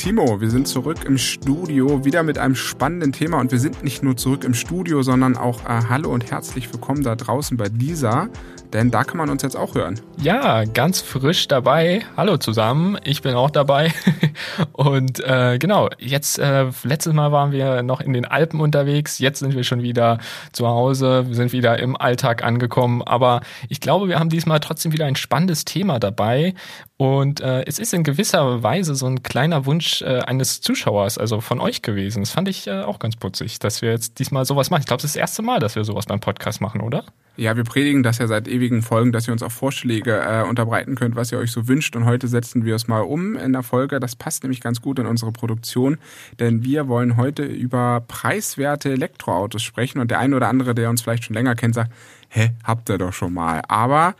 Timo, wir sind zurück im Studio, wieder mit einem spannenden Thema. Und wir sind nicht nur zurück im Studio, sondern auch äh, Hallo und herzlich willkommen da draußen bei dieser. Denn da kann man uns jetzt auch hören. Ja, ganz frisch dabei. Hallo zusammen, ich bin auch dabei. und äh, genau, jetzt, äh, letztes Mal waren wir noch in den Alpen unterwegs, jetzt sind wir schon wieder zu Hause, wir sind wieder im Alltag angekommen. Aber ich glaube, wir haben diesmal trotzdem wieder ein spannendes Thema dabei. Und äh, es ist in gewisser Weise so ein kleiner Wunsch äh, eines Zuschauers, also von euch gewesen. Das fand ich äh, auch ganz putzig, dass wir jetzt diesmal sowas machen. Ich glaube, das ist das erste Mal, dass wir sowas beim Podcast machen, oder? Ja, wir predigen das ja seit ewigen Folgen, dass ihr uns auch Vorschläge äh, unterbreiten könnt, was ihr euch so wünscht. Und heute setzen wir es mal um in der Folge. Das passt nämlich ganz gut in unsere Produktion, denn wir wollen heute über preiswerte Elektroautos sprechen. Und der eine oder andere, der uns vielleicht schon länger kennt, sagt, hä, habt ihr doch schon mal. Aber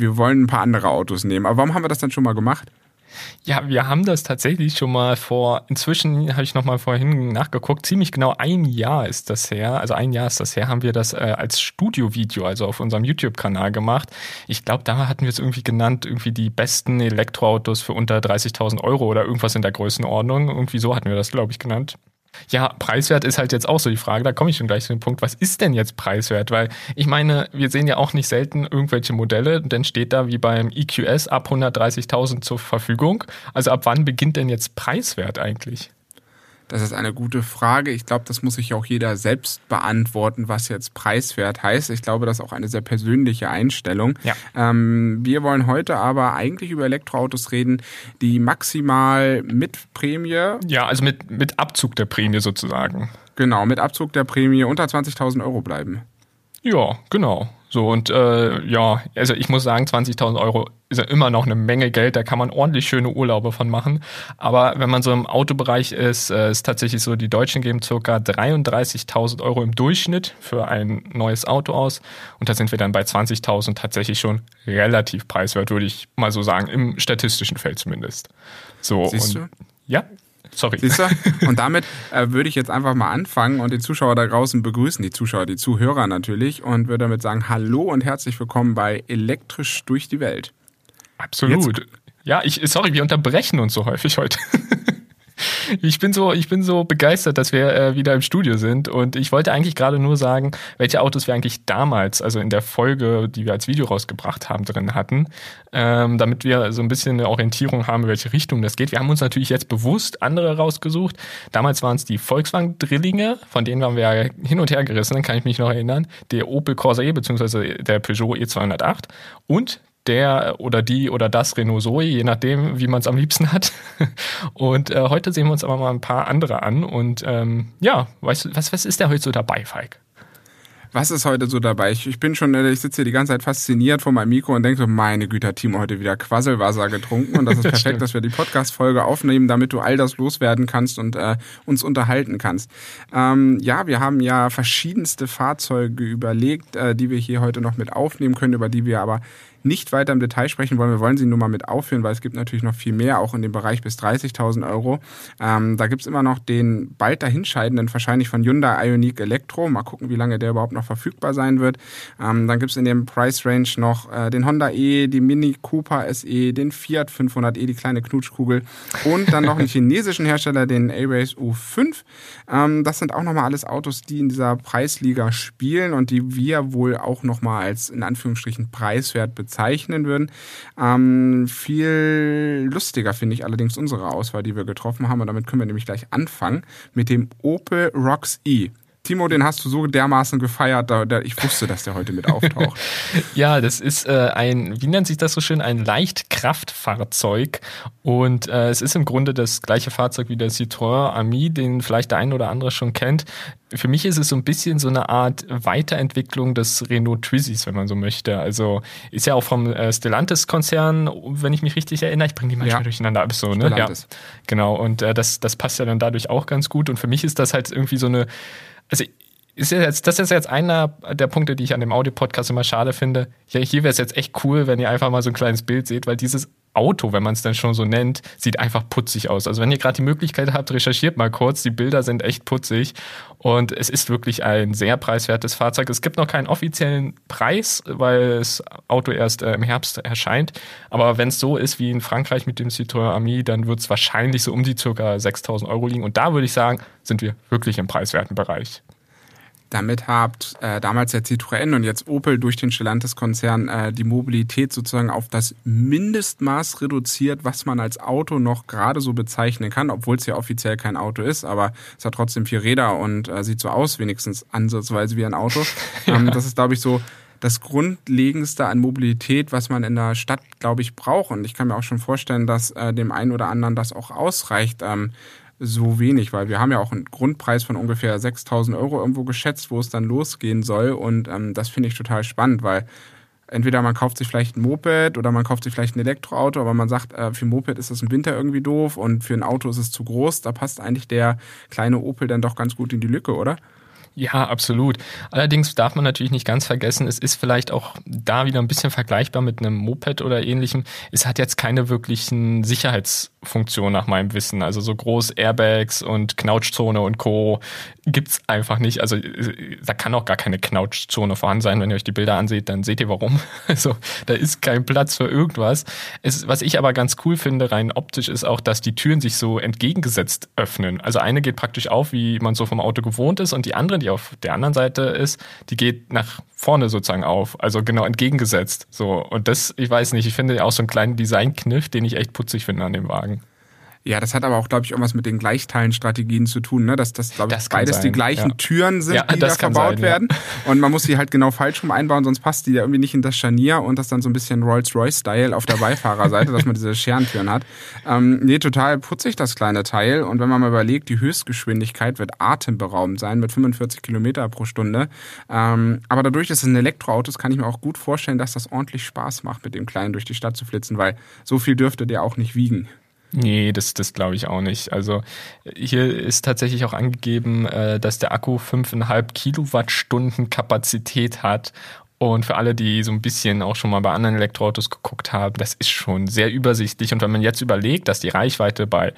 wir wollen ein paar andere Autos nehmen. Aber warum haben wir das dann schon mal gemacht? Ja, wir haben das tatsächlich schon mal vor, inzwischen habe ich noch mal vorhin nachgeguckt, ziemlich genau ein Jahr ist das her, also ein Jahr ist das her, haben wir das äh, als Studio-Video, also auf unserem YouTube-Kanal gemacht. Ich glaube, da hatten wir es irgendwie genannt, irgendwie die besten Elektroautos für unter 30.000 Euro oder irgendwas in der Größenordnung. Irgendwie so hatten wir das, glaube ich, genannt. Ja, preiswert ist halt jetzt auch so die Frage. Da komme ich schon gleich zu dem Punkt. Was ist denn jetzt preiswert? Weil ich meine, wir sehen ja auch nicht selten irgendwelche Modelle. Denn steht da wie beim EQS ab 130.000 zur Verfügung. Also ab wann beginnt denn jetzt preiswert eigentlich? Das ist eine gute Frage. Ich glaube, das muss sich auch jeder selbst beantworten, was jetzt preiswert heißt. Ich glaube, das ist auch eine sehr persönliche Einstellung. Ja. Ähm, wir wollen heute aber eigentlich über Elektroautos reden, die maximal mit Prämie. Ja, also mit, mit Abzug der Prämie sozusagen. Genau, mit Abzug der Prämie unter 20.000 Euro bleiben. Ja, genau. So und äh, ja, also ich muss sagen, 20.000 Euro ist ja immer noch eine Menge Geld, da kann man ordentlich schöne Urlaube von machen. Aber wenn man so im Autobereich ist, äh, ist tatsächlich so, die Deutschen geben circa 33.000 Euro im Durchschnitt für ein neues Auto aus. Und da sind wir dann bei 20.000 tatsächlich schon relativ preiswert, würde ich mal so sagen, im statistischen Feld zumindest. So, Siehst und, du? Ja, Sorry. Siehst du? Und damit äh, würde ich jetzt einfach mal anfangen und die Zuschauer da draußen begrüßen, die Zuschauer, die Zuhörer natürlich, und würde damit sagen, hallo und herzlich willkommen bei Elektrisch durch die Welt. Absolut. Jetzt, ja, ich, sorry, wir unterbrechen uns so häufig heute. ich bin so, ich bin so begeistert, dass wir äh, wieder im Studio sind. Und ich wollte eigentlich gerade nur sagen, welche Autos wir eigentlich damals, also in der Folge, die wir als Video rausgebracht haben, drin hatten, ähm, damit wir so ein bisschen eine Orientierung haben, in welche Richtung das geht. Wir haben uns natürlich jetzt bewusst andere rausgesucht. Damals waren es die Volkswagen Drillinge, von denen waren wir ja hin und her gerissen, kann ich mich noch erinnern. Der Opel Corsa E bzw. der Peugeot E208 und der oder die oder das Renault Zoe, je nachdem, wie man es am liebsten hat. Und äh, heute sehen wir uns aber mal ein paar andere an. Und ähm, ja, weißt du, was, was ist da heute so dabei, Falk? Was ist heute so dabei? Ich, ich bin schon, äh, ich sitze hier die ganze Zeit fasziniert vor meinem Mikro und denke so, meine Güte, Timo heute wieder Quasselwasser getrunken und das ist perfekt, das dass wir die Podcast-Folge aufnehmen, damit du all das loswerden kannst und äh, uns unterhalten kannst. Ähm, ja, wir haben ja verschiedenste Fahrzeuge überlegt, äh, die wir hier heute noch mit aufnehmen können, über die wir aber nicht weiter im Detail sprechen wollen. Wir wollen sie nur mal mit aufführen, weil es gibt natürlich noch viel mehr, auch in dem Bereich bis 30.000 Euro. Ähm, da gibt's immer noch den bald dahinscheidenden, wahrscheinlich von Hyundai Ioniq Electro. Mal gucken, wie lange der überhaupt noch verfügbar sein wird. Ähm, dann gibt's in dem Price Range noch äh, den Honda E, die Mini Cooper SE, den Fiat 500e, die kleine Knutschkugel und dann noch einen chinesischen Hersteller, den A-Race U5. Ähm, das sind auch nochmal alles Autos, die in dieser Preisliga spielen und die wir wohl auch nochmal als in Anführungsstrichen preiswert bezeichnen bezeichnen würden. Ähm, viel lustiger finde ich allerdings unsere Auswahl, die wir getroffen haben. Und damit können wir nämlich gleich anfangen mit dem Opel Rocks E. Timo, den hast du so dermaßen gefeiert, da, da, ich wusste, dass der heute mit auftaucht. ja, das ist äh, ein, wie nennt sich das so schön, ein Leichtkraftfahrzeug. Und äh, es ist im Grunde das gleiche Fahrzeug wie der Citroën Ami, den vielleicht der ein oder andere schon kennt. Für mich ist es so ein bisschen so eine Art Weiterentwicklung des Renault Twizzys, wenn man so möchte. Also ist ja auch vom äh, Stellantis-Konzern, wenn ich mich richtig erinnere. Ich bringe die manchmal ja. durcheinander ab, so, ne? Ja, genau. Und äh, das, das passt ja dann dadurch auch ganz gut. Und für mich ist das halt irgendwie so eine also ist jetzt, das ist jetzt einer der Punkte, die ich an dem Audio-Podcast immer schade finde. Ja, hier wäre es jetzt echt cool, wenn ihr einfach mal so ein kleines Bild seht, weil dieses Auto, wenn man es dann schon so nennt, sieht einfach putzig aus. Also wenn ihr gerade die Möglichkeit habt, recherchiert mal kurz. Die Bilder sind echt putzig und es ist wirklich ein sehr preiswertes Fahrzeug. Es gibt noch keinen offiziellen Preis, weil das Auto erst äh, im Herbst erscheint. Aber wenn es so ist wie in Frankreich mit dem Citroën Ami, dann wird es wahrscheinlich so um die circa 6000 Euro liegen. Und da würde ich sagen, sind wir wirklich im preiswerten Bereich. Damit hat äh, damals der Citroën und jetzt Opel durch den Stellantis-Konzern äh, die Mobilität sozusagen auf das Mindestmaß reduziert, was man als Auto noch gerade so bezeichnen kann, obwohl es ja offiziell kein Auto ist, aber es hat trotzdem vier Räder und äh, sieht so aus, wenigstens ansatzweise wie ein Auto. ja. ähm, das ist, glaube ich, so das Grundlegendste an Mobilität, was man in der Stadt, glaube ich, braucht. Und ich kann mir auch schon vorstellen, dass äh, dem einen oder anderen das auch ausreicht. Ähm, so wenig, weil wir haben ja auch einen Grundpreis von ungefähr 6000 Euro irgendwo geschätzt, wo es dann losgehen soll. Und ähm, das finde ich total spannend, weil entweder man kauft sich vielleicht ein Moped oder man kauft sich vielleicht ein Elektroauto, aber man sagt, äh, für ein Moped ist das im Winter irgendwie doof und für ein Auto ist es zu groß. Da passt eigentlich der kleine Opel dann doch ganz gut in die Lücke, oder? Ja, absolut. Allerdings darf man natürlich nicht ganz vergessen, es ist vielleicht auch da wieder ein bisschen vergleichbar mit einem Moped oder ähnlichem. Es hat jetzt keine wirklichen Sicherheitsfunktionen nach meinem Wissen. Also so groß Airbags und Knautschzone und Co. gibt's einfach nicht. Also da kann auch gar keine Knautschzone vorhanden sein. Wenn ihr euch die Bilder anseht, dann seht ihr warum. Also da ist kein Platz für irgendwas. Es, was ich aber ganz cool finde, rein optisch, ist auch, dass die Türen sich so entgegengesetzt öffnen. Also eine geht praktisch auf, wie man so vom Auto gewohnt ist und die andere, die auf der anderen Seite ist, die geht nach vorne sozusagen auf. Also genau entgegengesetzt. So. Und das, ich weiß nicht, ich finde auch so einen kleinen Designkniff, den ich echt putzig finde an dem Wagen. Ja, das hat aber auch, glaube ich, irgendwas mit den Gleichteilenstrategien zu tun, ne? Dass das, glaube ich, beides sein, die gleichen ja. Türen sind, ja, die da verbaut sein, werden. Ja. Und man muss sie halt genau falsch rum einbauen, sonst passt die ja irgendwie nicht in das Scharnier und das dann so ein bisschen Rolls-Royce-Style auf der Beifahrerseite, dass man diese Scherentüren hat. Ähm, nee, total putzig das kleine Teil. Und wenn man mal überlegt, die Höchstgeschwindigkeit wird atemberaubend sein mit 45 Kilometer pro Stunde. Ähm, aber dadurch, dass es ein Elektroauto ist, kann ich mir auch gut vorstellen, dass das ordentlich Spaß macht, mit dem Kleinen durch die Stadt zu flitzen, weil so viel dürfte der auch nicht wiegen. Nee, das, das glaube ich auch nicht. Also hier ist tatsächlich auch angegeben, äh, dass der Akku 5,5 Kilowattstunden Kapazität hat. Und für alle, die so ein bisschen auch schon mal bei anderen Elektroautos geguckt haben, das ist schon sehr übersichtlich. Und wenn man jetzt überlegt, dass die Reichweite bei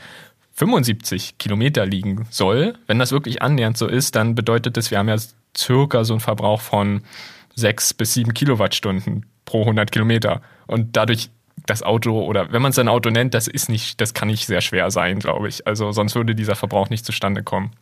75 Kilometer liegen soll, wenn das wirklich annähernd so ist, dann bedeutet das, wir haben ja circa so einen Verbrauch von 6 bis 7 Kilowattstunden pro 100 Kilometer. Und dadurch das Auto oder wenn man es ein Auto nennt, das ist nicht, das kann nicht sehr schwer sein, glaube ich. Also sonst würde dieser Verbrauch nicht zustande kommen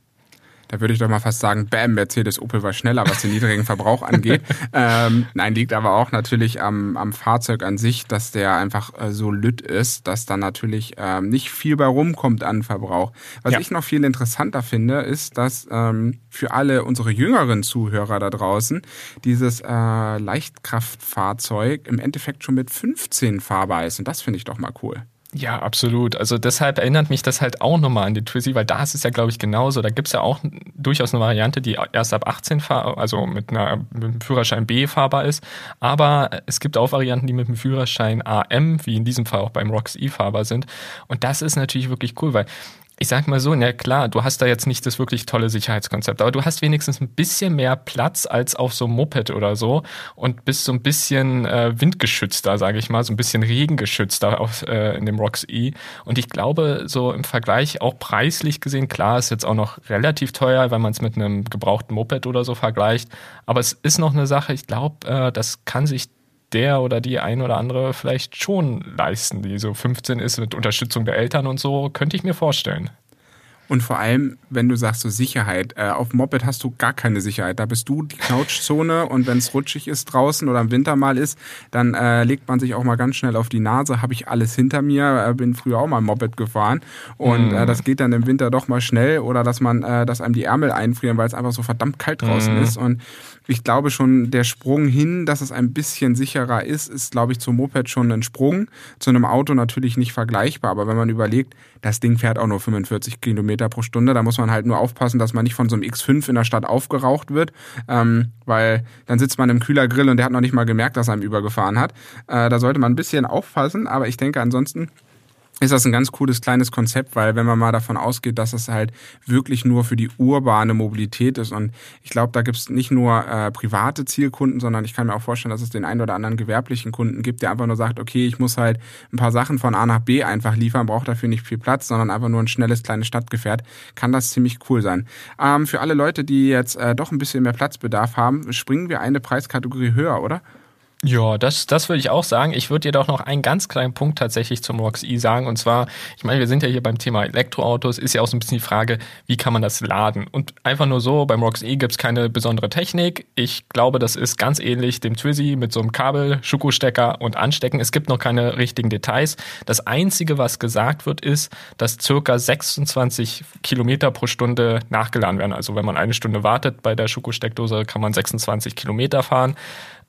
da würde ich doch mal fast sagen, bam, Mercedes Opel war schneller, was den niedrigen Verbrauch angeht. ähm, nein, liegt aber auch natürlich am, am Fahrzeug an sich, dass der einfach äh, so lütt ist, dass da natürlich ähm, nicht viel bei rumkommt an Verbrauch. Was ja. ich noch viel interessanter finde, ist, dass ähm, für alle unsere jüngeren Zuhörer da draußen dieses äh, Leichtkraftfahrzeug im Endeffekt schon mit 15 fahrbar ist. Und das finde ich doch mal cool. Ja, absolut. Also deshalb erinnert mich das halt auch nochmal an die Twizy, weil da ist es ja, glaube ich, genauso. Da gibt's ja auch durchaus eine Variante, die erst ab 18 fahr also mit, einer, mit einem Führerschein B fahrbar ist. Aber es gibt auch Varianten, die mit dem Führerschein AM, wie in diesem Fall auch beim ROX E fahrbar sind. Und das ist natürlich wirklich cool, weil ich sag mal so, na klar, du hast da jetzt nicht das wirklich tolle Sicherheitskonzept, aber du hast wenigstens ein bisschen mehr Platz als auf so einem Moped oder so und bist so ein bisschen äh, windgeschützter, sage ich mal, so ein bisschen regengeschützter auf, äh, in dem Rox E. Und ich glaube, so im Vergleich auch preislich gesehen, klar, ist jetzt auch noch relativ teuer, wenn man es mit einem gebrauchten Moped oder so vergleicht, aber es ist noch eine Sache, ich glaube, äh, das kann sich der oder die ein oder andere vielleicht schon leisten, die so 15 ist mit Unterstützung der Eltern und so, könnte ich mir vorstellen. Und vor allem, wenn du sagst so Sicherheit, äh, auf Moped hast du gar keine Sicherheit. Da bist du die Couchzone und wenn es rutschig ist draußen oder im Winter mal ist, dann äh, legt man sich auch mal ganz schnell auf die Nase. Habe ich alles hinter mir, äh, bin früher auch mal Moped gefahren und mm. äh, das geht dann im Winter doch mal schnell oder dass man, äh, dass einem die Ärmel einfrieren, weil es einfach so verdammt kalt draußen mm. ist und ich glaube schon, der Sprung hin, dass es ein bisschen sicherer ist, ist, glaube ich, zum Moped schon ein Sprung. Zu einem Auto natürlich nicht vergleichbar, aber wenn man überlegt, das Ding fährt auch nur 45 Kilometer pro Stunde, da muss man halt nur aufpassen, dass man nicht von so einem X5 in der Stadt aufgeraucht wird, ähm, weil dann sitzt man im Kühlergrill und der hat noch nicht mal gemerkt, dass er ihm übergefahren hat. Äh, da sollte man ein bisschen aufpassen, aber ich denke ansonsten, ist das ein ganz cooles kleines Konzept, weil wenn man mal davon ausgeht, dass es halt wirklich nur für die urbane Mobilität ist und ich glaube, da gibt es nicht nur äh, private Zielkunden, sondern ich kann mir auch vorstellen, dass es den einen oder anderen gewerblichen Kunden gibt, der einfach nur sagt, okay, ich muss halt ein paar Sachen von A nach B einfach liefern, braucht dafür nicht viel Platz, sondern einfach nur ein schnelles kleines Stadtgefährt, kann das ziemlich cool sein. Ähm, für alle Leute, die jetzt äh, doch ein bisschen mehr Platzbedarf haben, springen wir eine Preiskategorie höher, oder? Ja, das, das würde ich auch sagen. Ich würde dir doch noch einen ganz kleinen Punkt tatsächlich zum ROX-E sagen. Und zwar, ich meine, wir sind ja hier beim Thema Elektroautos, ist ja auch so ein bisschen die Frage, wie kann man das laden? Und einfach nur so, beim ROX-E gibt es keine besondere Technik. Ich glaube, das ist ganz ähnlich dem Twizy mit so einem Kabel, Schuko-Stecker und Anstecken. Es gibt noch keine richtigen Details. Das Einzige, was gesagt wird, ist, dass circa 26 Kilometer pro Stunde nachgeladen werden. Also wenn man eine Stunde wartet bei der Schuko-Steckdose, kann man 26 Kilometer fahren.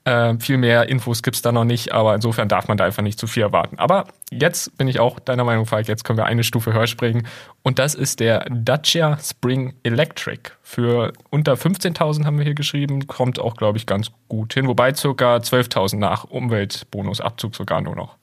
Äh, viel mehr Infos gibt's da noch nicht, aber insofern darf man da einfach nicht zu viel erwarten. Aber jetzt bin ich auch deiner Meinung, Falk, jetzt können wir eine Stufe höher springen. Und das ist der Dacia Spring Electric. Für unter 15.000 haben wir hier geschrieben, kommt auch, glaube ich, ganz gut hin. Wobei circa 12.000 nach Umweltbonusabzug sogar nur noch.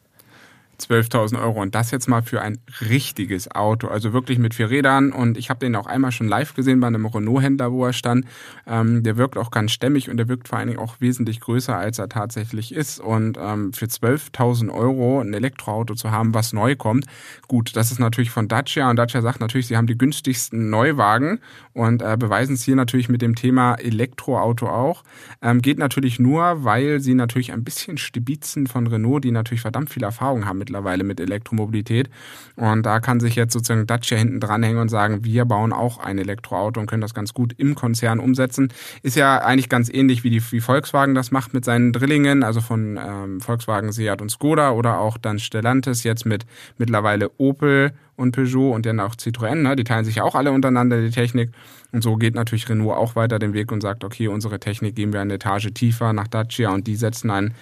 12.000 Euro. Und das jetzt mal für ein richtiges Auto, also wirklich mit vier Rädern. Und ich habe den auch einmal schon live gesehen bei einem Renault-Händler, wo er stand. Ähm, der wirkt auch ganz stämmig und der wirkt vor allen Dingen auch wesentlich größer, als er tatsächlich ist. Und ähm, für 12.000 Euro ein Elektroauto zu haben, was neu kommt, gut, das ist natürlich von Dacia. Und Dacia sagt natürlich, sie haben die günstigsten Neuwagen und äh, beweisen es hier natürlich mit dem Thema Elektroauto auch. Ähm, geht natürlich nur, weil sie natürlich ein bisschen Stibitzen von Renault, die natürlich verdammt viel Erfahrung haben mit mittlerweile mit Elektromobilität. Und da kann sich jetzt sozusagen Dacia hinten dranhängen und sagen, wir bauen auch ein Elektroauto und können das ganz gut im Konzern umsetzen. Ist ja eigentlich ganz ähnlich wie die wie Volkswagen das macht mit seinen Drillingen, also von ähm, Volkswagen, Seat und Skoda oder auch dann Stellantis jetzt mit mittlerweile Opel und Peugeot und dann auch Citroën, ne? die teilen sich ja auch alle untereinander die Technik. Und so geht natürlich Renault auch weiter den Weg und sagt, okay, unsere Technik geben wir eine Etage tiefer nach Dacia und die setzen ein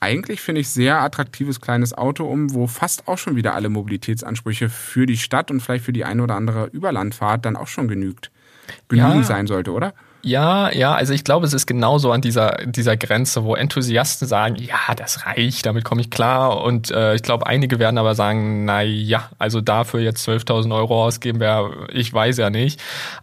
eigentlich finde ich sehr attraktives kleines Auto um, wo fast auch schon wieder alle Mobilitätsansprüche für die Stadt und vielleicht für die eine oder andere Überlandfahrt dann auch schon genügt genügend ja. sein sollte, oder? Ja, ja, also ich glaube, es ist genauso an dieser, dieser Grenze, wo Enthusiasten sagen, ja, das reicht, damit komme ich klar. Und äh, ich glaube, einige werden aber sagen, na ja, also dafür jetzt 12.000 Euro ausgeben, wäre, ich weiß ja nicht.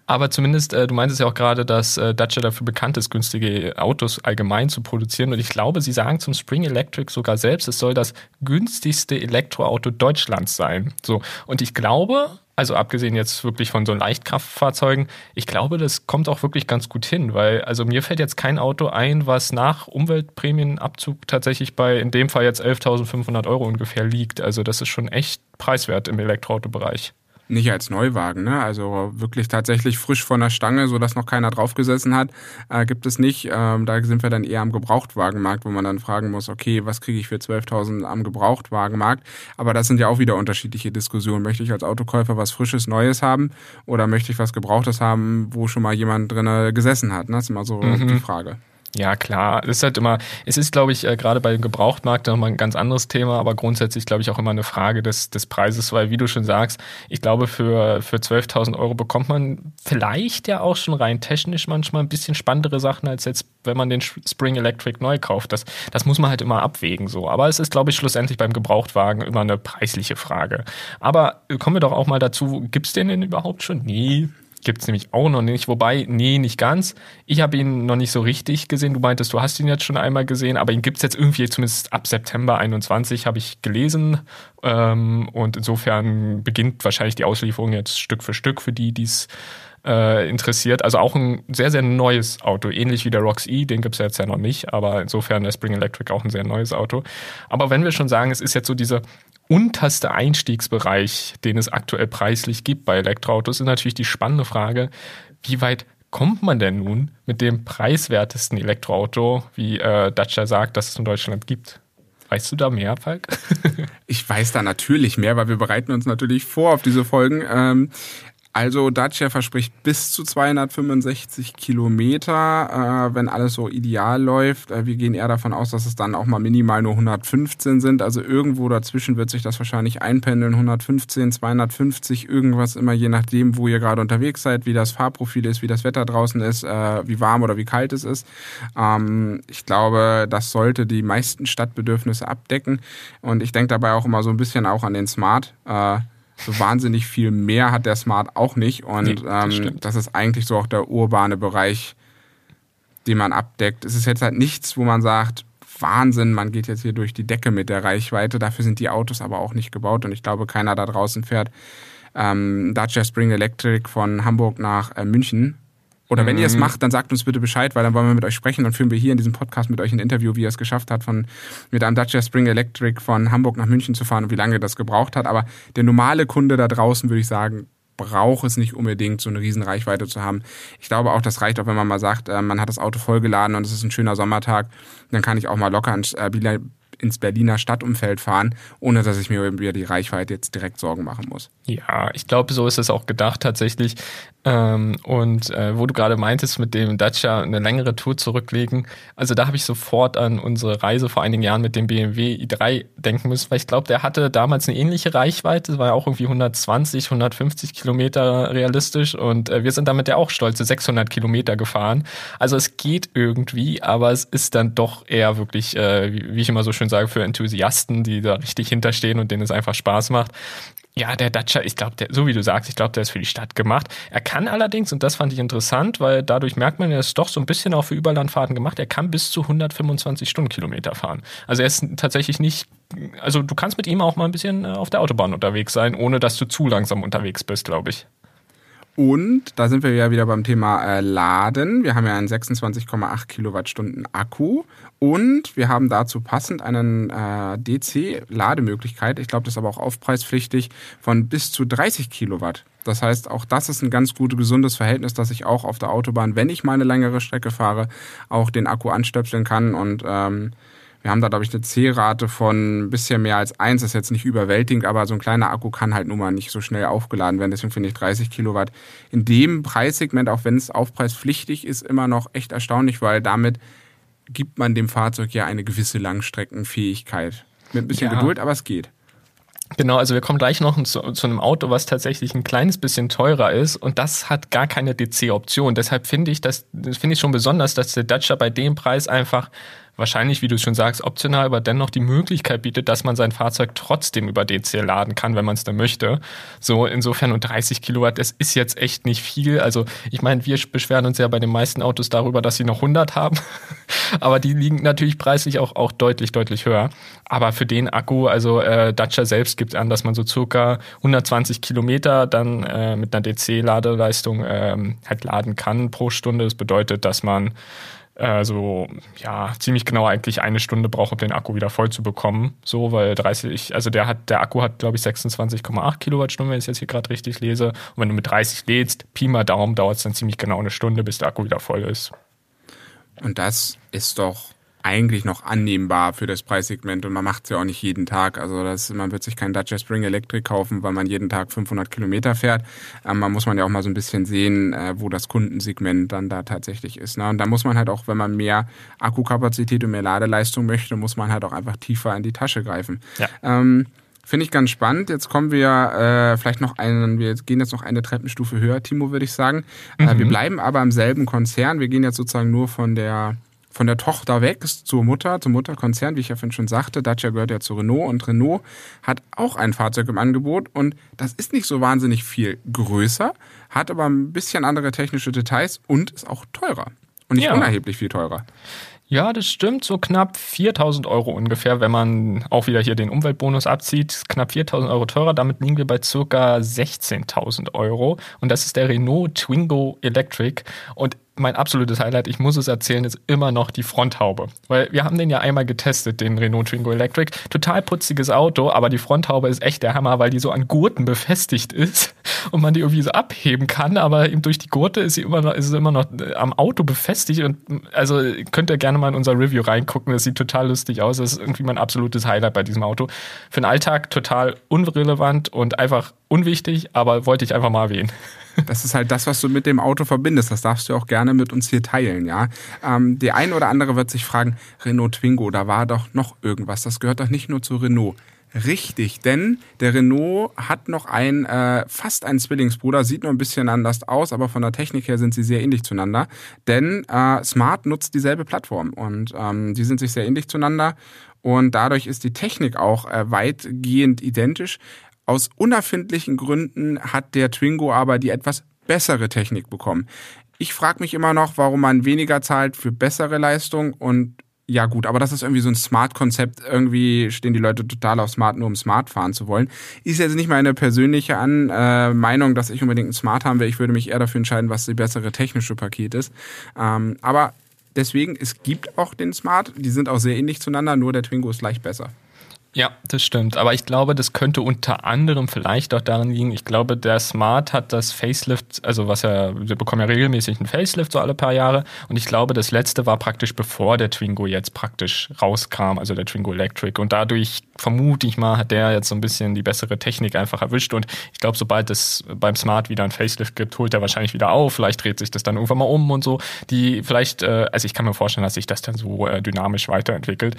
Aber zumindest, äh, du meintest ja auch gerade, dass äh, Dacia dafür bekannt ist, günstige Autos allgemein zu produzieren. Und ich glaube, sie sagen zum Spring Electric sogar selbst, es soll das günstigste Elektroauto Deutschlands sein. So. Und ich glaube, also abgesehen jetzt wirklich von so Leichtkraftfahrzeugen, ich glaube, das kommt auch wirklich ganz gut hin, weil also mir fällt jetzt kein Auto ein, was nach Umweltprämienabzug tatsächlich bei in dem Fall jetzt 11.500 Euro ungefähr liegt. Also das ist schon echt preiswert im Elektroautobereich nicht als Neuwagen, ne? Also wirklich tatsächlich frisch von der Stange, so dass noch keiner draufgesessen hat, äh, gibt es nicht. Ähm, da sind wir dann eher am Gebrauchtwagenmarkt, wo man dann fragen muss, okay, was kriege ich für 12.000 am Gebrauchtwagenmarkt? Aber das sind ja auch wieder unterschiedliche Diskussionen. Möchte ich als Autokäufer was Frisches, Neues haben oder möchte ich was Gebrauchtes haben, wo schon mal jemand drin gesessen hat? Ne? Das ist immer so mhm. die Frage. Ja, klar. Es ist halt immer, es ist, glaube ich, äh, gerade bei dem Gebrauchtmarkt nochmal ein ganz anderes Thema, aber grundsätzlich, glaube ich, auch immer eine Frage des, des Preises, weil, wie du schon sagst, ich glaube, für, für 12.000 Euro bekommt man vielleicht ja auch schon rein technisch manchmal ein bisschen spannendere Sachen, als jetzt, wenn man den Spring Electric neu kauft. Das, das muss man halt immer abwägen, so. Aber es ist, glaube ich, schlussendlich beim Gebrauchtwagen immer eine preisliche Frage. Aber kommen wir doch auch mal dazu, gibt es den denn überhaupt schon? Nee, Gibt es nämlich auch noch nicht. Wobei, nee, nicht ganz. Ich habe ihn noch nicht so richtig gesehen. Du meintest, du hast ihn jetzt schon einmal gesehen, aber ihn gibt es jetzt irgendwie zumindest ab September 21, habe ich gelesen. Ähm, und insofern beginnt wahrscheinlich die Auslieferung jetzt Stück für Stück für die, die es äh, interessiert. Also auch ein sehr, sehr neues Auto, ähnlich wie der Rox E, den gibt es jetzt ja noch nicht, aber insofern der Spring Electric auch ein sehr neues Auto. Aber wenn wir schon sagen, es ist jetzt so diese unterste Einstiegsbereich, den es aktuell preislich gibt bei Elektroautos, ist natürlich die spannende Frage, wie weit kommt man denn nun mit dem preiswertesten Elektroauto, wie äh, Dacia sagt, dass es in Deutschland gibt? Weißt du da mehr, Falk? ich weiß da natürlich mehr, weil wir bereiten uns natürlich vor auf diese Folgen. Ähm, Also Dacia verspricht bis zu 265 Kilometer, äh, wenn alles so ideal läuft. Äh, wir gehen eher davon aus, dass es dann auch mal minimal nur 115 sind. Also irgendwo dazwischen wird sich das wahrscheinlich einpendeln. 115, 250, irgendwas immer je nachdem, wo ihr gerade unterwegs seid, wie das Fahrprofil ist, wie das Wetter draußen ist, äh, wie warm oder wie kalt es ist. Ähm, ich glaube, das sollte die meisten Stadtbedürfnisse abdecken. Und ich denke dabei auch immer so ein bisschen auch an den Smart. Äh, so wahnsinnig viel mehr hat der Smart auch nicht. Und nee, das, ähm, das ist eigentlich so auch der urbane Bereich, den man abdeckt. Es ist jetzt halt nichts, wo man sagt, Wahnsinn, man geht jetzt hier durch die Decke mit der Reichweite. Dafür sind die Autos aber auch nicht gebaut und ich glaube, keiner da draußen fährt ähm, Dacia Spring Electric von Hamburg nach äh, München oder wenn mhm. ihr es macht, dann sagt uns bitte Bescheid, weil dann wollen wir mit euch sprechen. Dann führen wir hier in diesem Podcast mit euch ein Interview, wie ihr es geschafft hat, von mit einem Dacia Spring Electric von Hamburg nach München zu fahren und wie lange das gebraucht hat. Aber der normale Kunde da draußen, würde ich sagen, braucht es nicht unbedingt, so eine riesen Reichweite zu haben. Ich glaube auch, das reicht auch, wenn man mal sagt, äh, man hat das Auto vollgeladen und es ist ein schöner Sommertag. Dann kann ich auch mal locker äh, ins Berliner Stadtumfeld fahren, ohne dass ich mir über die Reichweite jetzt direkt Sorgen machen muss. Ja, ich glaube, so ist es auch gedacht tatsächlich. Ähm, und äh, wo du gerade meintest, mit dem Dacia eine längere Tour zurücklegen, also da habe ich sofort an unsere Reise vor einigen Jahren mit dem BMW i3 denken müssen, weil ich glaube, der hatte damals eine ähnliche Reichweite, war ja auch irgendwie 120, 150 Kilometer realistisch und äh, wir sind damit ja auch stolze 600 Kilometer gefahren. Also es geht irgendwie, aber es ist dann doch eher wirklich, äh, wie ich immer so schön sage, für Enthusiasten, die da richtig hinterstehen und denen es einfach Spaß macht. Ja, der Dacia, ich glaube, so wie du sagst, ich glaube, der ist für die Stadt gemacht. Er kann allerdings, und das fand ich interessant, weil dadurch merkt man, er ist doch so ein bisschen auch für Überlandfahrten gemacht, er kann bis zu 125 Stundenkilometer fahren. Also er ist tatsächlich nicht, also du kannst mit ihm auch mal ein bisschen äh, auf der Autobahn unterwegs sein, ohne dass du zu langsam unterwegs bist, glaube ich. Und da sind wir ja wieder beim Thema äh, Laden. Wir haben ja einen 26,8 Kilowattstunden Akku und wir haben dazu passend einen äh, DC-Lademöglichkeit. Ich glaube, das ist aber auch aufpreispflichtig von bis zu 30 Kilowatt. Das heißt, auch das ist ein ganz gutes, gesundes Verhältnis, dass ich auch auf der Autobahn, wenn ich mal eine längere Strecke fahre, auch den Akku anstöpseln kann und ähm, wir haben da, glaube ich, eine C-Rate von ein bisschen mehr als eins. Das ist jetzt nicht überwältigend, aber so ein kleiner Akku kann halt nun mal nicht so schnell aufgeladen werden. Deswegen finde ich 30 Kilowatt in dem Preissegment, auch wenn es aufpreispflichtig ist, immer noch echt erstaunlich, weil damit gibt man dem Fahrzeug ja eine gewisse Langstreckenfähigkeit. Mit ein bisschen ja. Geduld, aber es geht. Genau, also wir kommen gleich noch zu, zu, einem Auto, was tatsächlich ein kleines bisschen teurer ist und das hat gar keine DC-Option. Deshalb finde ich das, das finde ich schon besonders, dass der Dacia bei dem Preis einfach wahrscheinlich, wie du schon sagst, optional, aber dennoch die Möglichkeit bietet, dass man sein Fahrzeug trotzdem über DC laden kann, wenn man es denn möchte. So insofern und 30 Kilowatt, das ist jetzt echt nicht viel. Also ich meine, wir beschweren uns ja bei den meisten Autos darüber, dass sie noch 100 haben, aber die liegen natürlich preislich auch, auch deutlich, deutlich höher. Aber für den Akku, also äh, Dacia selbst gibt an, dass man so circa 120 Kilometer dann äh, mit einer DC-Ladeleistung ähm, halt laden kann pro Stunde. Das bedeutet, dass man also ja ziemlich genau eigentlich eine Stunde braucht, um den Akku wieder voll zu bekommen. So, weil 30, also der hat, der Akku hat, glaube ich, 26,8 Kilowattstunden, wenn ich es jetzt hier gerade richtig lese. Und wenn du mit 30 lädst, Pi mal Daumen, dauert es dann ziemlich genau eine Stunde, bis der Akku wieder voll ist. Und das ist doch eigentlich noch annehmbar für das Preissegment und man macht es ja auch nicht jeden Tag. Also das, man wird sich keinen Dacia Spring Electric kaufen, weil man jeden Tag 500 Kilometer fährt. Ähm, man muss man ja auch mal so ein bisschen sehen, äh, wo das Kundensegment dann da tatsächlich ist. Ne? Und da muss man halt auch, wenn man mehr Akkukapazität und mehr Ladeleistung möchte, muss man halt auch einfach tiefer in die Tasche greifen. Ja. Ähm, Finde ich ganz spannend. Jetzt kommen wir äh, vielleicht noch einen, wir gehen jetzt noch eine Treppenstufe höher, Timo, würde ich sagen. Mhm. Äh, wir mhm. bleiben aber im selben Konzern. Wir gehen jetzt sozusagen nur von der von der Tochter weg zur Mutter, zum Mutterkonzern, wie ich ja vorhin schon sagte. Dacia gehört ja zu Renault und Renault hat auch ein Fahrzeug im Angebot und das ist nicht so wahnsinnig viel größer, hat aber ein bisschen andere technische Details und ist auch teurer. Und nicht ja. unerheblich viel teurer. Ja, das stimmt. So knapp 4000 Euro ungefähr, wenn man auch wieder hier den Umweltbonus abzieht. Knapp 4000 Euro teurer. Damit liegen wir bei circa 16.000 Euro. Und das ist der Renault Twingo Electric. Und mein absolutes Highlight, ich muss es erzählen, ist immer noch die Fronthaube. Weil wir haben den ja einmal getestet, den Renault Twingo Electric. Total putziges Auto, aber die Fronthaube ist echt der Hammer, weil die so an Gurten befestigt ist und man die irgendwie so abheben kann, aber eben durch die Gurte ist sie immer noch, ist sie immer noch äh, am Auto befestigt und also könnt ihr gerne mal in unser Review reingucken, das sieht total lustig aus. Das ist irgendwie mein absolutes Highlight bei diesem Auto. Für den Alltag total unrelevant und einfach unwichtig, aber wollte ich einfach mal erwähnen. Das ist halt das, was du mit dem Auto verbindest. Das darfst du auch gerne mit uns hier teilen, ja. Ähm, die ein oder andere wird sich fragen, Renault Twingo, da war doch noch irgendwas. Das gehört doch nicht nur zu Renault. Richtig, denn der Renault hat noch ein äh, fast einen Zwillingsbruder, sieht nur ein bisschen anders aus, aber von der Technik her sind sie sehr ähnlich zueinander. Denn äh, Smart nutzt dieselbe Plattform und ähm, die sind sich sehr ähnlich zueinander und dadurch ist die Technik auch äh, weitgehend identisch. Aus unerfindlichen Gründen hat der Twingo aber die etwas bessere Technik bekommen. Ich frage mich immer noch, warum man weniger zahlt für bessere Leistung und ja gut, aber das ist irgendwie so ein Smart-Konzept. Irgendwie stehen die Leute total auf Smart, nur um Smart fahren zu wollen. Ist jetzt nicht meine persönliche An äh, Meinung, dass ich unbedingt ein Smart haben will. Ich würde mich eher dafür entscheiden, was die bessere technische Paket ist. Ähm, aber deswegen, es gibt auch den Smart. Die sind auch sehr ähnlich zueinander, nur der Twingo ist leicht besser. Ja, das stimmt. Aber ich glaube, das könnte unter anderem vielleicht auch daran liegen. Ich glaube, der Smart hat das Facelift, also was ja, wir bekommen ja regelmäßig einen Facelift so alle paar Jahre. Und ich glaube, das letzte war praktisch bevor der Twingo jetzt praktisch rauskam, also der Twingo Electric. Und dadurch vermute ich mal, hat der jetzt so ein bisschen die bessere Technik einfach erwischt. Und ich glaube, sobald es beim Smart wieder ein Facelift gibt, holt er wahrscheinlich wieder auf. Vielleicht dreht sich das dann irgendwann mal um und so. Die vielleicht, äh, also ich kann mir vorstellen, dass sich das dann so äh, dynamisch weiterentwickelt.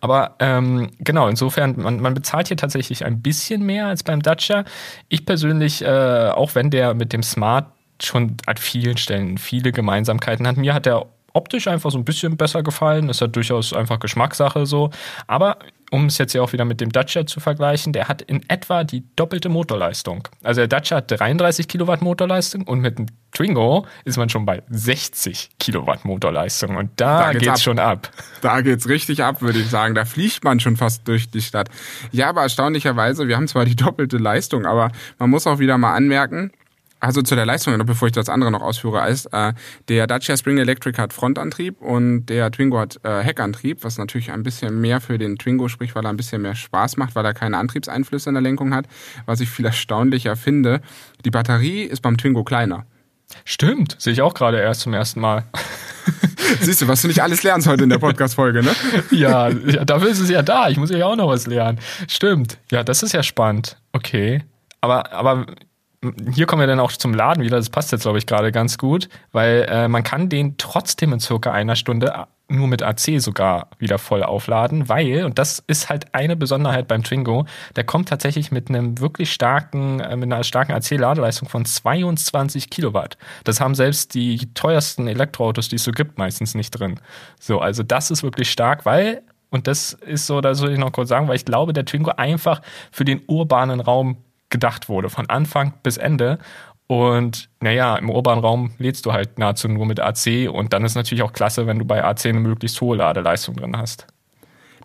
Aber ähm, genau, insofern insofern, man, man bezahlt hier tatsächlich ein bisschen mehr als beim Dacia. Ich persönlich, äh, auch wenn der mit dem Smart schon an vielen Stellen viele Gemeinsamkeiten hat, mir hat der optisch einfach so ein bisschen besser gefallen. Das ist ja durchaus einfach Geschmackssache so. Aber um es jetzt ja auch wieder mit dem Dacia zu vergleichen, der hat in etwa die doppelte Motorleistung. Also der Dacia hat 33 Kilowatt Motorleistung und mit dem Twingo ist man schon bei 60 Kilowatt Motorleistung und da, da geht's, geht's ab. schon ab. Da geht's richtig ab, würde ich sagen. Da fliegt man schon fast durch die Stadt. Ja, aber erstaunlicherweise, wir haben zwar die doppelte Leistung, aber man muss auch wieder mal anmerken, also zu der Leistung, bevor ich das andere noch ausführe, ist, äh, der Dacia Spring Electric hat Frontantrieb und der Twingo hat äh, Heckantrieb, was natürlich ein bisschen mehr für den Twingo spricht, weil er ein bisschen mehr Spaß macht, weil er keine Antriebseinflüsse in der Lenkung hat. Was ich viel erstaunlicher finde, die Batterie ist beim Twingo kleiner. Stimmt, sehe ich auch gerade erst zum ersten Mal. Siehst du, was du nicht alles lernst heute in der Podcast-Folge, ne? ja, ja, dafür ist es ja da. Ich muss ja auch noch was lernen. Stimmt. Ja, das ist ja spannend. Okay. Aber, aber hier kommen wir dann auch zum Laden wieder. Das passt jetzt, glaube ich, gerade ganz gut, weil äh, man kann den trotzdem in circa einer Stunde nur mit AC sogar wieder voll aufladen, weil, und das ist halt eine Besonderheit beim Twingo, der kommt tatsächlich mit einem wirklich starken, äh, mit einer starken AC-Ladeleistung von 22 Kilowatt. Das haben selbst die teuersten Elektroautos, die es so gibt, meistens nicht drin. So, also das ist wirklich stark, weil und das ist so, da soll ich noch kurz sagen, weil ich glaube, der Twingo einfach für den urbanen Raum gedacht wurde, von Anfang bis Ende. Und naja, im urbanen Raum lädst du halt nahezu nur mit AC und dann ist natürlich auch klasse, wenn du bei AC eine möglichst hohe Ladeleistung drin hast.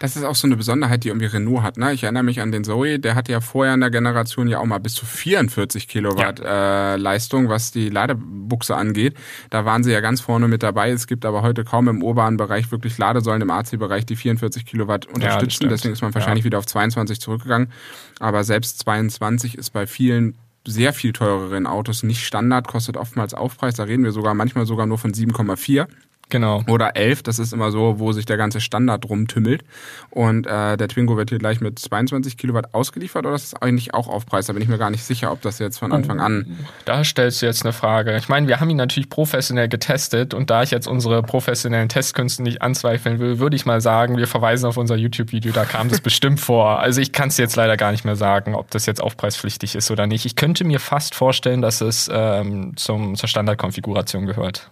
Das ist auch so eine Besonderheit, die irgendwie Renault hat. Ne? Ich erinnere mich an den Zoe, der hatte ja vorher in der Generation ja auch mal bis zu 44 Kilowatt ja. äh, Leistung, was die Ladebuchse angeht. Da waren sie ja ganz vorne mit dabei. Es gibt aber heute kaum im urbanen Bereich wirklich Ladesäulen im AC-Bereich, die 44 Kilowatt unterstützen. Ja, Deswegen ist man wahrscheinlich ja. wieder auf 22 zurückgegangen. Aber selbst 22 ist bei vielen sehr viel teureren Autos nicht Standard, kostet oftmals Aufpreis. Da reden wir sogar manchmal sogar nur von 7,4. Genau. Oder 11, das ist immer so, wo sich der ganze Standard rumtümmelt. Und äh, der Twingo wird hier gleich mit 22 Kilowatt ausgeliefert oder ist das eigentlich auch Aufpreis? Da bin ich mir gar nicht sicher, ob das jetzt von Anfang an. Da stellst du jetzt eine Frage. Ich meine, wir haben ihn natürlich professionell getestet und da ich jetzt unsere professionellen Testkünste nicht anzweifeln will, würde ich mal sagen, wir verweisen auf unser YouTube-Video, da kam das bestimmt vor. Also ich kann es jetzt leider gar nicht mehr sagen, ob das jetzt aufpreispflichtig ist oder nicht. Ich könnte mir fast vorstellen, dass es ähm, zum, zur Standardkonfiguration gehört.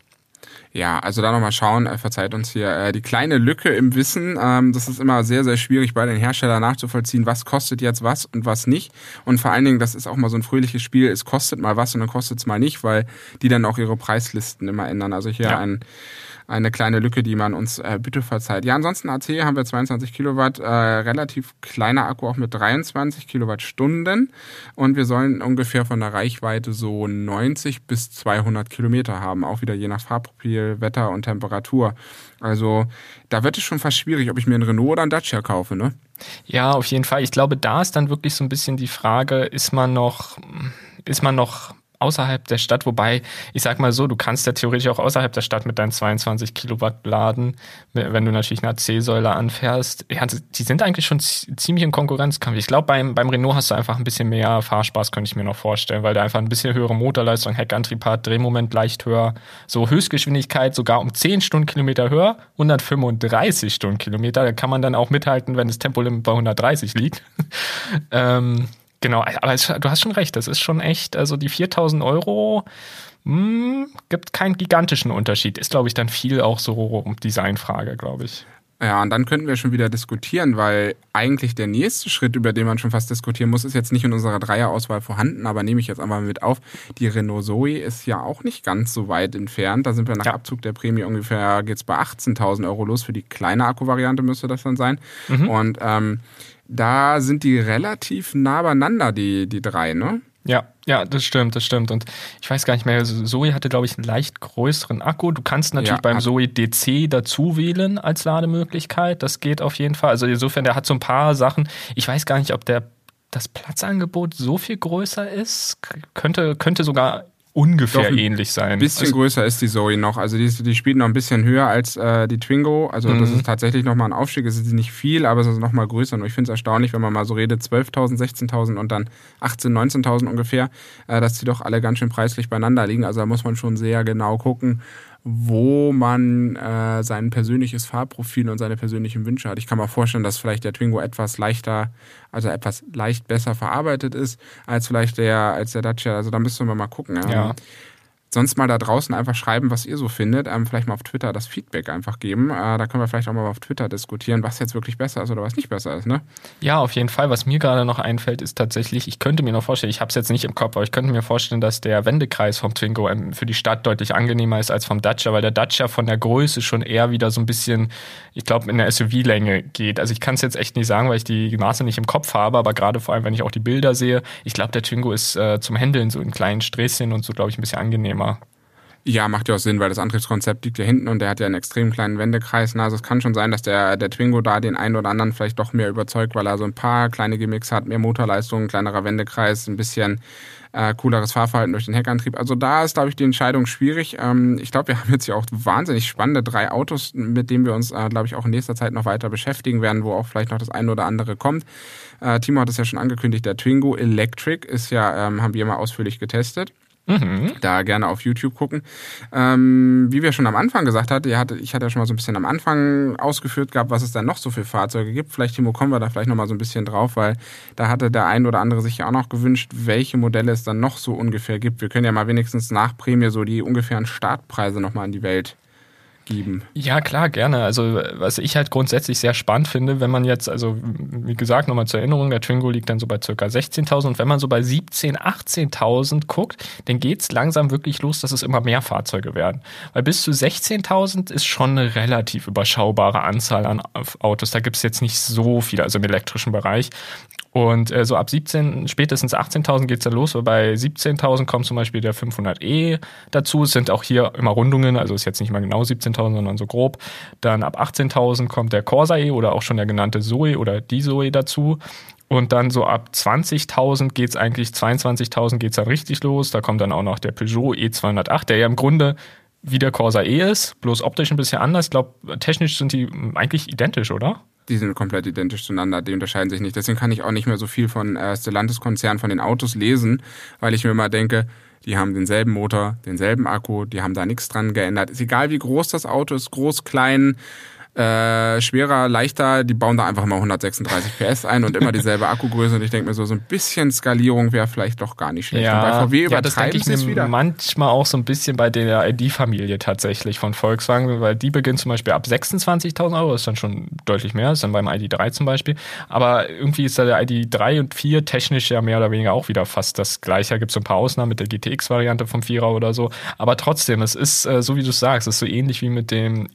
Ja, also da nochmal schauen, äh, verzeiht uns hier äh, die kleine Lücke im Wissen. Ähm, das ist immer sehr, sehr schwierig bei den Herstellern nachzuvollziehen, was kostet jetzt was und was nicht. Und vor allen Dingen, das ist auch mal so ein fröhliches Spiel, es kostet mal was und dann kostet es mal nicht, weil die dann auch ihre Preislisten immer ändern. Also hier ja. ein eine kleine Lücke, die man uns äh, bitte verzeiht. Ja, ansonsten AC haben wir 22 Kilowatt, äh, relativ kleiner Akku auch mit 23 Kilowattstunden und wir sollen ungefähr von der Reichweite so 90 bis 200 Kilometer haben, auch wieder je nach Fahrprofil, Wetter und Temperatur. Also da wird es schon fast schwierig, ob ich mir einen Renault oder einen Dacia kaufe, ne? Ja, auf jeden Fall. Ich glaube, da ist dann wirklich so ein bisschen die Frage, ist man noch, ist man noch außerhalb der Stadt, wobei ich sag mal so, du kannst ja theoretisch auch außerhalb der Stadt mit deinen 22 Kilowatt laden, wenn du natürlich eine C-Säule anfährst. Ja, die sind eigentlich schon ziemlich im Konkurrenzkampf. Ich glaube, beim, beim Renault hast du einfach ein bisschen mehr Fahrspaß, könnte ich mir noch vorstellen, weil der einfach ein bisschen höhere Motorleistung, Heckantrieb hat, Drehmoment leicht höher, so Höchstgeschwindigkeit sogar um 10 Stundenkilometer höher, 135 Stundenkilometer. Da kann man dann auch mithalten, wenn das Tempolimit bei 130 liegt. ähm, Genau, aber es, du hast schon recht, das ist schon echt, also die 4000 Euro mh, hm, gibt keinen gigantischen Unterschied. Ist, glaube ich, dann viel auch so Designfrage, glaube ich. Ja, und dann könnten wir schon wieder diskutieren, weil eigentlich der nächste Schritt, über den man schon fast diskutieren muss, ist jetzt nicht in unserer Dreierauswahl vorhanden, aber nehme ich jetzt einmal mit auf. Die Renault Zoe ist ja auch nicht ganz so weit entfernt. Da sind wir nach ja. Abzug der Prämie ungefähr, geht's bei 18.000 Euro los. Für die kleine Akkuvariante müsste das dann sein. Mhm. Und ähm, da sind die relativ nah beieinander, die, die drei, ne? Ja, ja, das stimmt, das stimmt. Und ich weiß gar nicht mehr, Zoe hatte, glaube ich, einen leicht größeren Akku. Du kannst natürlich ja, beim Zoe DC dazu wählen als Lademöglichkeit. Das geht auf jeden Fall. Also insofern, der hat so ein paar Sachen. Ich weiß gar nicht, ob der das Platzangebot so viel größer ist. Könnte, könnte sogar ungefähr ähnlich sein. Ein bisschen also, größer ist die Zoe noch. Also die, die spielt noch ein bisschen höher als äh, die Twingo. Also mhm. das ist tatsächlich nochmal ein Aufstieg. Es ist nicht viel, aber es ist nochmal größer. Und ich finde es erstaunlich, wenn man mal so redet, 12.000, 16.000 und dann 18.000, 19.000 ungefähr, äh, dass die doch alle ganz schön preislich beieinander liegen. Also da muss man schon sehr genau gucken wo man äh, sein persönliches Fahrprofil und seine persönlichen Wünsche hat. Ich kann mir vorstellen, dass vielleicht der Twingo etwas leichter, also etwas leicht besser verarbeitet ist als vielleicht der als der Dacia. Also da müssen wir mal gucken. Ja. Sonst mal da draußen einfach schreiben, was ihr so findet. Ähm, vielleicht mal auf Twitter das Feedback einfach geben. Äh, da können wir vielleicht auch mal auf Twitter diskutieren, was jetzt wirklich besser ist oder was nicht besser ist. Ne? Ja, auf jeden Fall. Was mir gerade noch einfällt, ist tatsächlich, ich könnte mir noch vorstellen, ich habe es jetzt nicht im Kopf, aber ich könnte mir vorstellen, dass der Wendekreis vom Twingo ähm, für die Stadt deutlich angenehmer ist als vom Dacia, weil der Dacia von der Größe schon eher wieder so ein bisschen, ich glaube, in der SUV-Länge geht. Also ich kann es jetzt echt nicht sagen, weil ich die Maße nicht im Kopf habe, aber gerade vor allem, wenn ich auch die Bilder sehe, ich glaube, der Twingo ist äh, zum Händeln so in kleinen Sträßchen und so, glaube ich, ein bisschen angenehmer. Thema. Ja, macht ja auch Sinn, weil das Antriebskonzept liegt ja hinten und der hat ja einen extrem kleinen Wendekreis. Also es kann schon sein, dass der, der Twingo da den einen oder anderen vielleicht doch mehr überzeugt, weil er so ein paar kleine Gimmicks hat, mehr Motorleistung, kleinerer Wendekreis, ein bisschen äh, cooleres Fahrverhalten durch den Heckantrieb. Also da ist, glaube ich, die Entscheidung schwierig. Ähm, ich glaube, wir haben jetzt hier auch wahnsinnig spannende drei Autos, mit denen wir uns, äh, glaube ich, auch in nächster Zeit noch weiter beschäftigen werden, wo auch vielleicht noch das eine oder andere kommt. Äh, Timo hat es ja schon angekündigt, der Twingo Electric ist ja, ähm, haben wir mal ausführlich getestet. Mhm. Da gerne auf YouTube gucken. Ähm, wie wir schon am Anfang gesagt hatten, hatte, ich hatte ja schon mal so ein bisschen am Anfang ausgeführt gehabt, was es da noch so für Fahrzeuge gibt. Vielleicht, Timo, kommen wir da vielleicht noch mal so ein bisschen drauf, weil da hatte der ein oder andere sich ja auch noch gewünscht, welche Modelle es dann noch so ungefähr gibt. Wir können ja mal wenigstens nach Prämie so die ungefähren Startpreise noch mal in die Welt geben. Ja, klar, gerne. Also, was ich halt grundsätzlich sehr spannend finde, wenn man jetzt, also, wie gesagt, nochmal zur Erinnerung, der Twingo liegt dann so bei circa 16.000 und wenn man so bei 17.000, 18.000 guckt, dann geht's langsam wirklich los, dass es immer mehr Fahrzeuge werden. Weil bis zu 16.000 ist schon eine relativ überschaubare Anzahl an Autos. Da gibt's jetzt nicht so viele, also im elektrischen Bereich. Und äh, so ab 17, spätestens 18.000 geht's dann los. Bei 17.000 kommt zum Beispiel der 500e dazu. Es sind auch hier immer Rundungen, also ist jetzt nicht mal genau 17.000, sondern so grob. Dann ab 18.000 kommt der Corsa E oder auch schon der genannte Zoe oder die Zoe dazu. Und dann so ab 20.000 geht's eigentlich, 22.000 geht's dann richtig los. Da kommt dann auch noch der Peugeot E208, der ja im Grunde wie der Corsa E ist, bloß optisch ein bisschen anders. Ich glaube, technisch sind die eigentlich identisch, oder? Die sind komplett identisch zueinander, die unterscheiden sich nicht. Deswegen kann ich auch nicht mehr so viel von äh, Stellantis-Konzern von den Autos lesen, weil ich mir immer denke, die haben denselben Motor, denselben Akku, die haben da nichts dran geändert. Ist egal, wie groß das Auto ist, groß, klein, äh, schwerer, leichter, die bauen da einfach mal 136 PS ein und immer dieselbe Akkugröße. Und ich denke mir so, so ein bisschen Skalierung wäre vielleicht doch gar nicht schlecht. Ja, und bei VW ja, das denke ich mir wieder. manchmal auch so ein bisschen bei der ID-Familie tatsächlich von Volkswagen, weil die beginnt zum Beispiel ab 26.000 Euro, ist dann schon deutlich mehr, ist dann beim ID3 zum Beispiel, aber irgendwie ist da der ID3 und 4 technisch ja mehr oder weniger auch wieder fast das gleiche, da gibt es so ein paar Ausnahmen mit der GTX-Variante vom 4er oder so, aber trotzdem, es ist, äh, so wie du sagst, es ist so ähnlich wie mit dem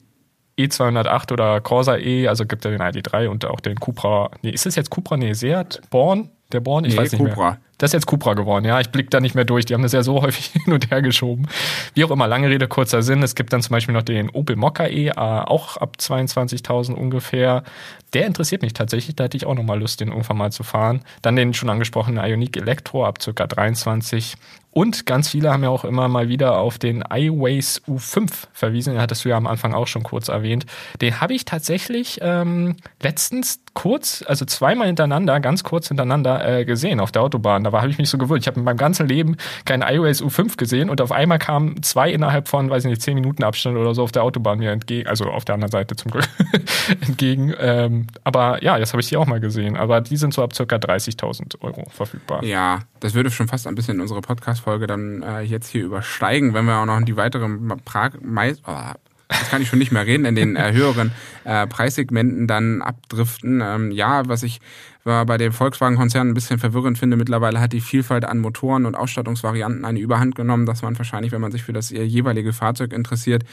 E208 oder Corsa E, also gibt ja den ID3 und auch den Cupra. Nee, ist das jetzt Cupra? Nee, Seat? Born? Der Born? Ich nee, weiß nicht Cupra. mehr. Das ist jetzt Cupra geworden, ja. Ich blicke da nicht mehr durch. Die haben das ja so häufig hin und her geschoben. Wie auch immer, lange Rede, kurzer Sinn. Es gibt dann zum Beispiel noch den Opel Mokka E, äh, auch ab 22.000 ungefähr. Der interessiert mich tatsächlich. Da hätte ich auch nochmal Lust, den irgendwann mal zu fahren. Dann den schon angesprochenen Ioniq Elektro ab ca. 23 Und ganz viele haben ja auch immer mal wieder auf den iWays U5 verwiesen. Den hattest du ja am Anfang auch schon kurz erwähnt. Den habe ich tatsächlich ähm, letztens kurz, also zweimal hintereinander, ganz kurz hintereinander äh, gesehen auf der Autobahn. Da habe ich mich so gewöhnt. Ich habe in meinem ganzen Leben keinen iOS U5 gesehen und auf einmal kamen zwei innerhalb von, weiß ich nicht, zehn Minuten Abstand oder so auf der Autobahn mir entgegen, also auf der anderen Seite zum Glück entgegen. Ähm, aber ja, jetzt habe ich die auch mal gesehen. Aber die sind so ab circa 30.000 Euro verfügbar. Ja, das würde schon fast ein bisschen unsere Podcast-Folge dann äh, jetzt hier übersteigen, wenn wir auch noch die weiteren Prag Mais oh, das kann ich schon nicht mehr reden, in den äh, höheren äh, Preissegmenten dann abdriften. Ähm, ja, was ich war bei dem Volkswagen-Konzern ein bisschen verwirrend finde, mittlerweile hat die Vielfalt an Motoren und Ausstattungsvarianten eine Überhand genommen, dass man wahrscheinlich, wenn man sich für das jeweilige Fahrzeug interessiert,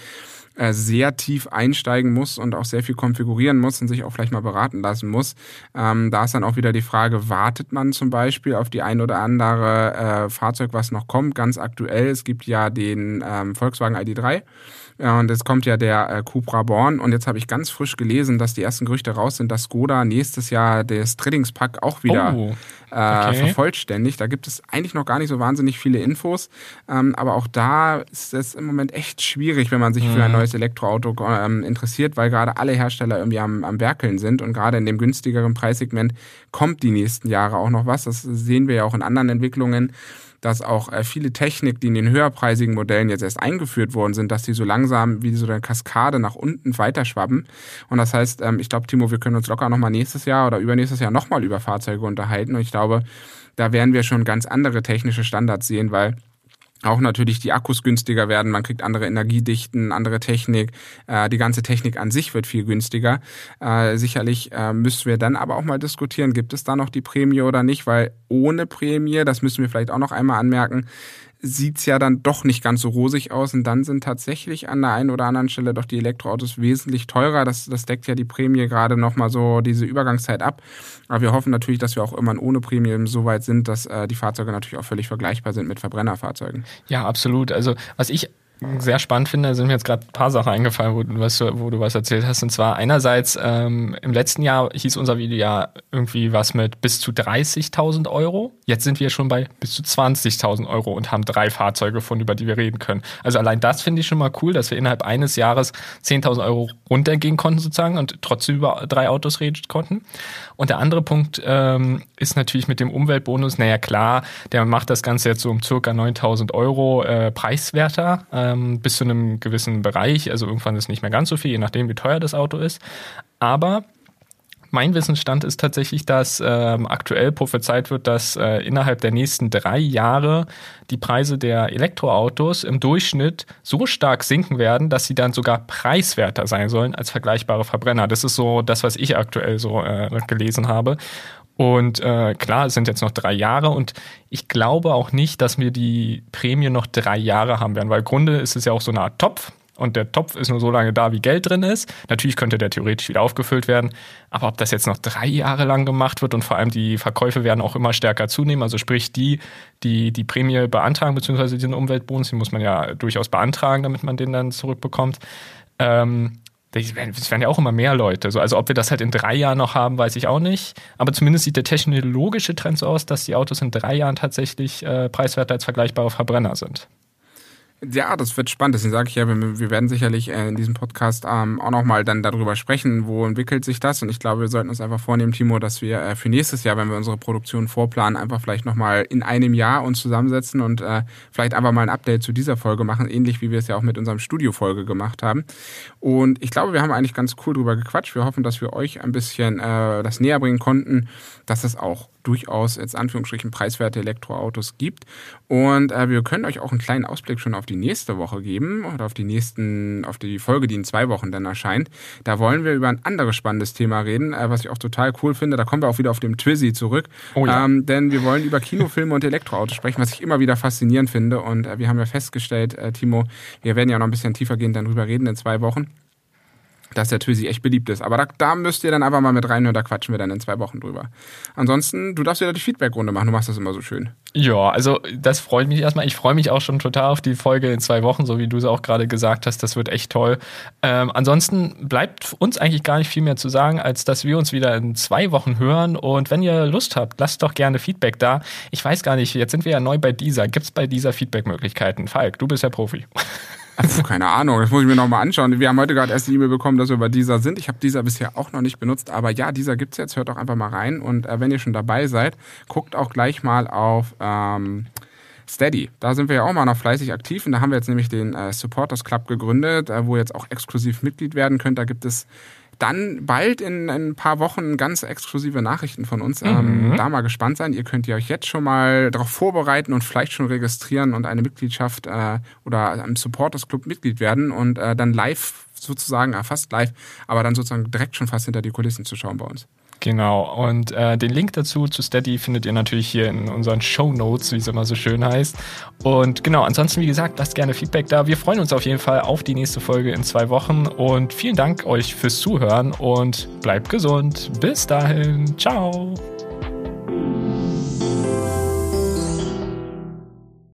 äh, sehr tief einsteigen muss und auch sehr viel konfigurieren muss und sich auch vielleicht mal beraten lassen muss. Ähm, da ist dann auch wieder die Frage, wartet man zum Beispiel auf die ein oder andere äh, Fahrzeug, was noch kommt? Ganz aktuell, es gibt ja den ähm, Volkswagen ID3 ja, und jetzt kommt ja der äh, Cupra Born und jetzt habe ich ganz frisch gelesen, dass die ersten Gerüchte raus sind, dass Skoda nächstes Jahr das Trainingspack auch wieder oh, okay. äh, vervollständigt. Da gibt es eigentlich noch gar nicht so wahnsinnig viele Infos, ähm, aber auch da ist es im Moment echt schwierig, wenn man sich mhm. für ein mhm. neues Elektroauto ähm, interessiert, weil gerade alle Hersteller irgendwie am, am Werkeln sind und gerade in dem günstigeren Preissegment kommt die nächsten Jahre auch noch was. Das sehen wir ja auch in anderen Entwicklungen dass auch äh, viele Technik, die in den höherpreisigen Modellen jetzt erst eingeführt worden sind, dass die so langsam wie so eine Kaskade nach unten weiterschwappen. Und das heißt, ähm, ich glaube, Timo, wir können uns locker nochmal nächstes Jahr oder übernächstes Jahr nochmal über Fahrzeuge unterhalten. Und ich glaube, da werden wir schon ganz andere technische Standards sehen, weil auch natürlich die Akkus günstiger werden, man kriegt andere Energiedichten, andere Technik, äh, die ganze Technik an sich wird viel günstiger. Äh, sicherlich äh, müssen wir dann aber auch mal diskutieren, gibt es da noch die Prämie oder nicht, weil ohne Prämie, das müssen wir vielleicht auch noch einmal anmerken, sieht's ja dann doch nicht ganz so rosig aus und dann sind tatsächlich an der einen oder anderen Stelle doch die Elektroautos wesentlich teurer. Das, das deckt ja die Prämie gerade nochmal so diese Übergangszeit ab. Aber wir hoffen natürlich, dass wir auch immer ohne Prämie so weit sind, dass äh, die Fahrzeuge natürlich auch völlig vergleichbar sind mit Verbrennerfahrzeugen. Ja, absolut. Also was ich sehr spannend finde, sind mir jetzt gerade ein paar Sachen eingefallen, wo du was, wo du was erzählt hast. Und zwar einerseits, ähm, im letzten Jahr hieß unser Video ja irgendwie was mit bis zu 30.000 Euro. Jetzt sind wir schon bei bis zu 20.000 Euro und haben drei Fahrzeuge von, über die wir reden können. Also allein das finde ich schon mal cool, dass wir innerhalb eines Jahres 10.000 Euro runtergehen konnten sozusagen und trotzdem über drei Autos reden konnten. Und der andere Punkt ähm, ist natürlich mit dem Umweltbonus, naja klar, der macht das Ganze jetzt so um circa 9.000 Euro äh, preiswerter. Äh, ähm, bis zu einem gewissen Bereich. Also irgendwann ist nicht mehr ganz so viel, je nachdem, wie teuer das Auto ist. Aber mein Wissensstand ist tatsächlich, dass ähm, aktuell prophezeit wird, dass äh, innerhalb der nächsten drei Jahre die Preise der Elektroautos im Durchschnitt so stark sinken werden, dass sie dann sogar preiswerter sein sollen als vergleichbare Verbrenner. Das ist so das, was ich aktuell so äh, gelesen habe. Und äh, klar, es sind jetzt noch drei Jahre und ich glaube auch nicht, dass wir die Prämie noch drei Jahre haben werden, weil im Grunde ist es ja auch so eine Art Topf und der Topf ist nur so lange da, wie Geld drin ist. Natürlich könnte der theoretisch wieder aufgefüllt werden, aber ob das jetzt noch drei Jahre lang gemacht wird und vor allem die Verkäufe werden auch immer stärker zunehmen, also sprich die, die die Prämie beantragen, beziehungsweise diesen Umweltbonus, den muss man ja durchaus beantragen, damit man den dann zurückbekommt. Ähm, es werden ja auch immer mehr Leute. also ob wir das halt in drei Jahren noch haben, weiß ich auch nicht. Aber zumindest sieht der technologische Trend so aus, dass die Autos in drei Jahren tatsächlich äh, preiswerter als vergleichbare Verbrenner sind. Ja, das wird spannend. Deswegen sage ich ja, wir, werden sicherlich äh, in diesem Podcast ähm, auch nochmal dann darüber sprechen, wo entwickelt sich das. Und ich glaube, wir sollten uns einfach vornehmen, Timo, dass wir äh, für nächstes Jahr, wenn wir unsere Produktion vorplanen, einfach vielleicht nochmal in einem Jahr uns zusammensetzen und äh, vielleicht einfach mal ein Update zu dieser Folge machen, ähnlich wie wir es ja auch mit unserem Studio-Folge gemacht haben. Und ich glaube, wir haben eigentlich ganz cool drüber gequatscht. Wir hoffen, dass wir euch ein bisschen das näher bringen konnten, dass es auch durchaus jetzt Anführungsstrichen preiswerte Elektroautos gibt. Und äh, wir können euch auch einen kleinen Ausblick schon auf die nächste Woche geben oder auf die nächsten, auf die Folge, die in zwei Wochen dann erscheint. Da wollen wir über ein anderes spannendes Thema reden, äh, was ich auch total cool finde. Da kommen wir auch wieder auf dem Twizzy zurück. Oh ja. ähm, denn wir wollen über Kinofilme und Elektroautos sprechen, was ich immer wieder faszinierend finde. Und äh, wir haben ja festgestellt, äh, Timo, wir werden ja noch ein bisschen tiefer gehen, dann drüber reden in zwei Wochen dass der Twizy echt beliebt ist. Aber da, da müsst ihr dann einfach mal mit reinhören, da quatschen wir dann in zwei Wochen drüber. Ansonsten, du darfst wieder die Feedback-Runde machen, du machst das immer so schön. Ja, also das freut mich erstmal. Ich freue mich auch schon total auf die Folge in zwei Wochen, so wie du es auch gerade gesagt hast. Das wird echt toll. Ähm, ansonsten bleibt uns eigentlich gar nicht viel mehr zu sagen, als dass wir uns wieder in zwei Wochen hören. Und wenn ihr Lust habt, lasst doch gerne Feedback da. Ich weiß gar nicht, jetzt sind wir ja neu bei dieser. Gibt es bei dieser Feedback-Möglichkeiten? Falk, du bist ja Profi. Puh, keine Ahnung, das muss ich mir nochmal anschauen. Wir haben heute gerade erst die E-Mail bekommen, dass wir bei dieser sind. Ich habe dieser bisher auch noch nicht benutzt, aber ja, dieser gibt's jetzt. Hört doch einfach mal rein. Und äh, wenn ihr schon dabei seid, guckt auch gleich mal auf ähm, Steady. Da sind wir ja auch mal noch fleißig aktiv und da haben wir jetzt nämlich den äh, Supporters Club gegründet, äh, wo ihr jetzt auch exklusiv Mitglied werden könnt. Da gibt es dann bald in, in, ein paar Wochen ganz exklusive Nachrichten von uns. Ähm, mhm. da mal gespannt sein. Ihr könnt ihr euch jetzt schon mal darauf vorbereiten und vielleicht schon registrieren und eine Mitgliedschaft äh, oder am Supporters Club Mitglied werden und äh, dann live sozusagen, äh, fast live, aber dann sozusagen direkt schon fast hinter die Kulissen zu schauen bei uns. Genau. Und äh, den Link dazu zu Steady findet ihr natürlich hier in unseren Show Notes, wie es immer so schön heißt. Und genau, ansonsten, wie gesagt, lasst gerne Feedback da. Wir freuen uns auf jeden Fall auf die nächste Folge in zwei Wochen. Und vielen Dank euch fürs Zuhören und bleibt gesund. Bis dahin. Ciao.